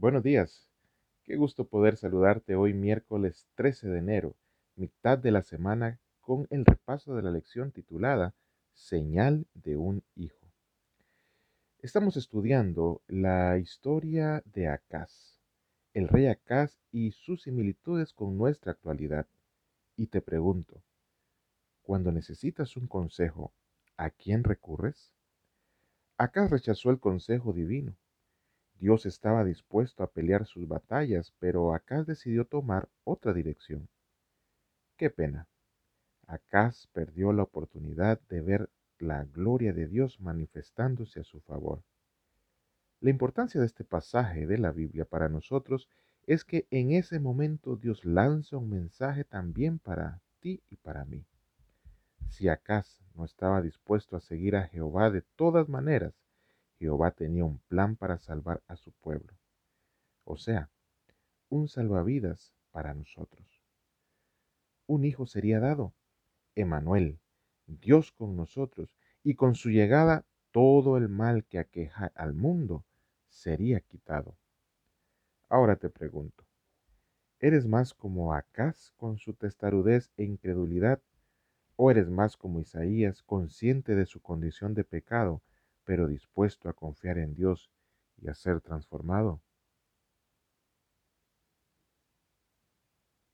Buenos días. Qué gusto poder saludarte hoy miércoles 13 de enero, mitad de la semana, con el repaso de la lección titulada Señal de un hijo. Estamos estudiando la historia de Acaz, el rey Acaz y sus similitudes con nuestra actualidad. Y te pregunto, cuando necesitas un consejo, ¿a quién recurres? Acaz rechazó el consejo divino Dios estaba dispuesto a pelear sus batallas, pero Acaz decidió tomar otra dirección. Qué pena. Acaz perdió la oportunidad de ver la gloria de Dios manifestándose a su favor. La importancia de este pasaje de la Biblia para nosotros es que en ese momento Dios lanza un mensaje también para ti y para mí. Si Acaz no estaba dispuesto a seguir a Jehová de todas maneras, Jehová tenía un plan para salvar a su pueblo, o sea, un salvavidas para nosotros. Un hijo sería dado, Emanuel, Dios con nosotros, y con su llegada todo el mal que aqueja al mundo sería quitado. Ahora te pregunto, ¿eres más como Acaz con su testarudez e incredulidad? ¿O eres más como Isaías, consciente de su condición de pecado, pero dispuesto a confiar en Dios y a ser transformado?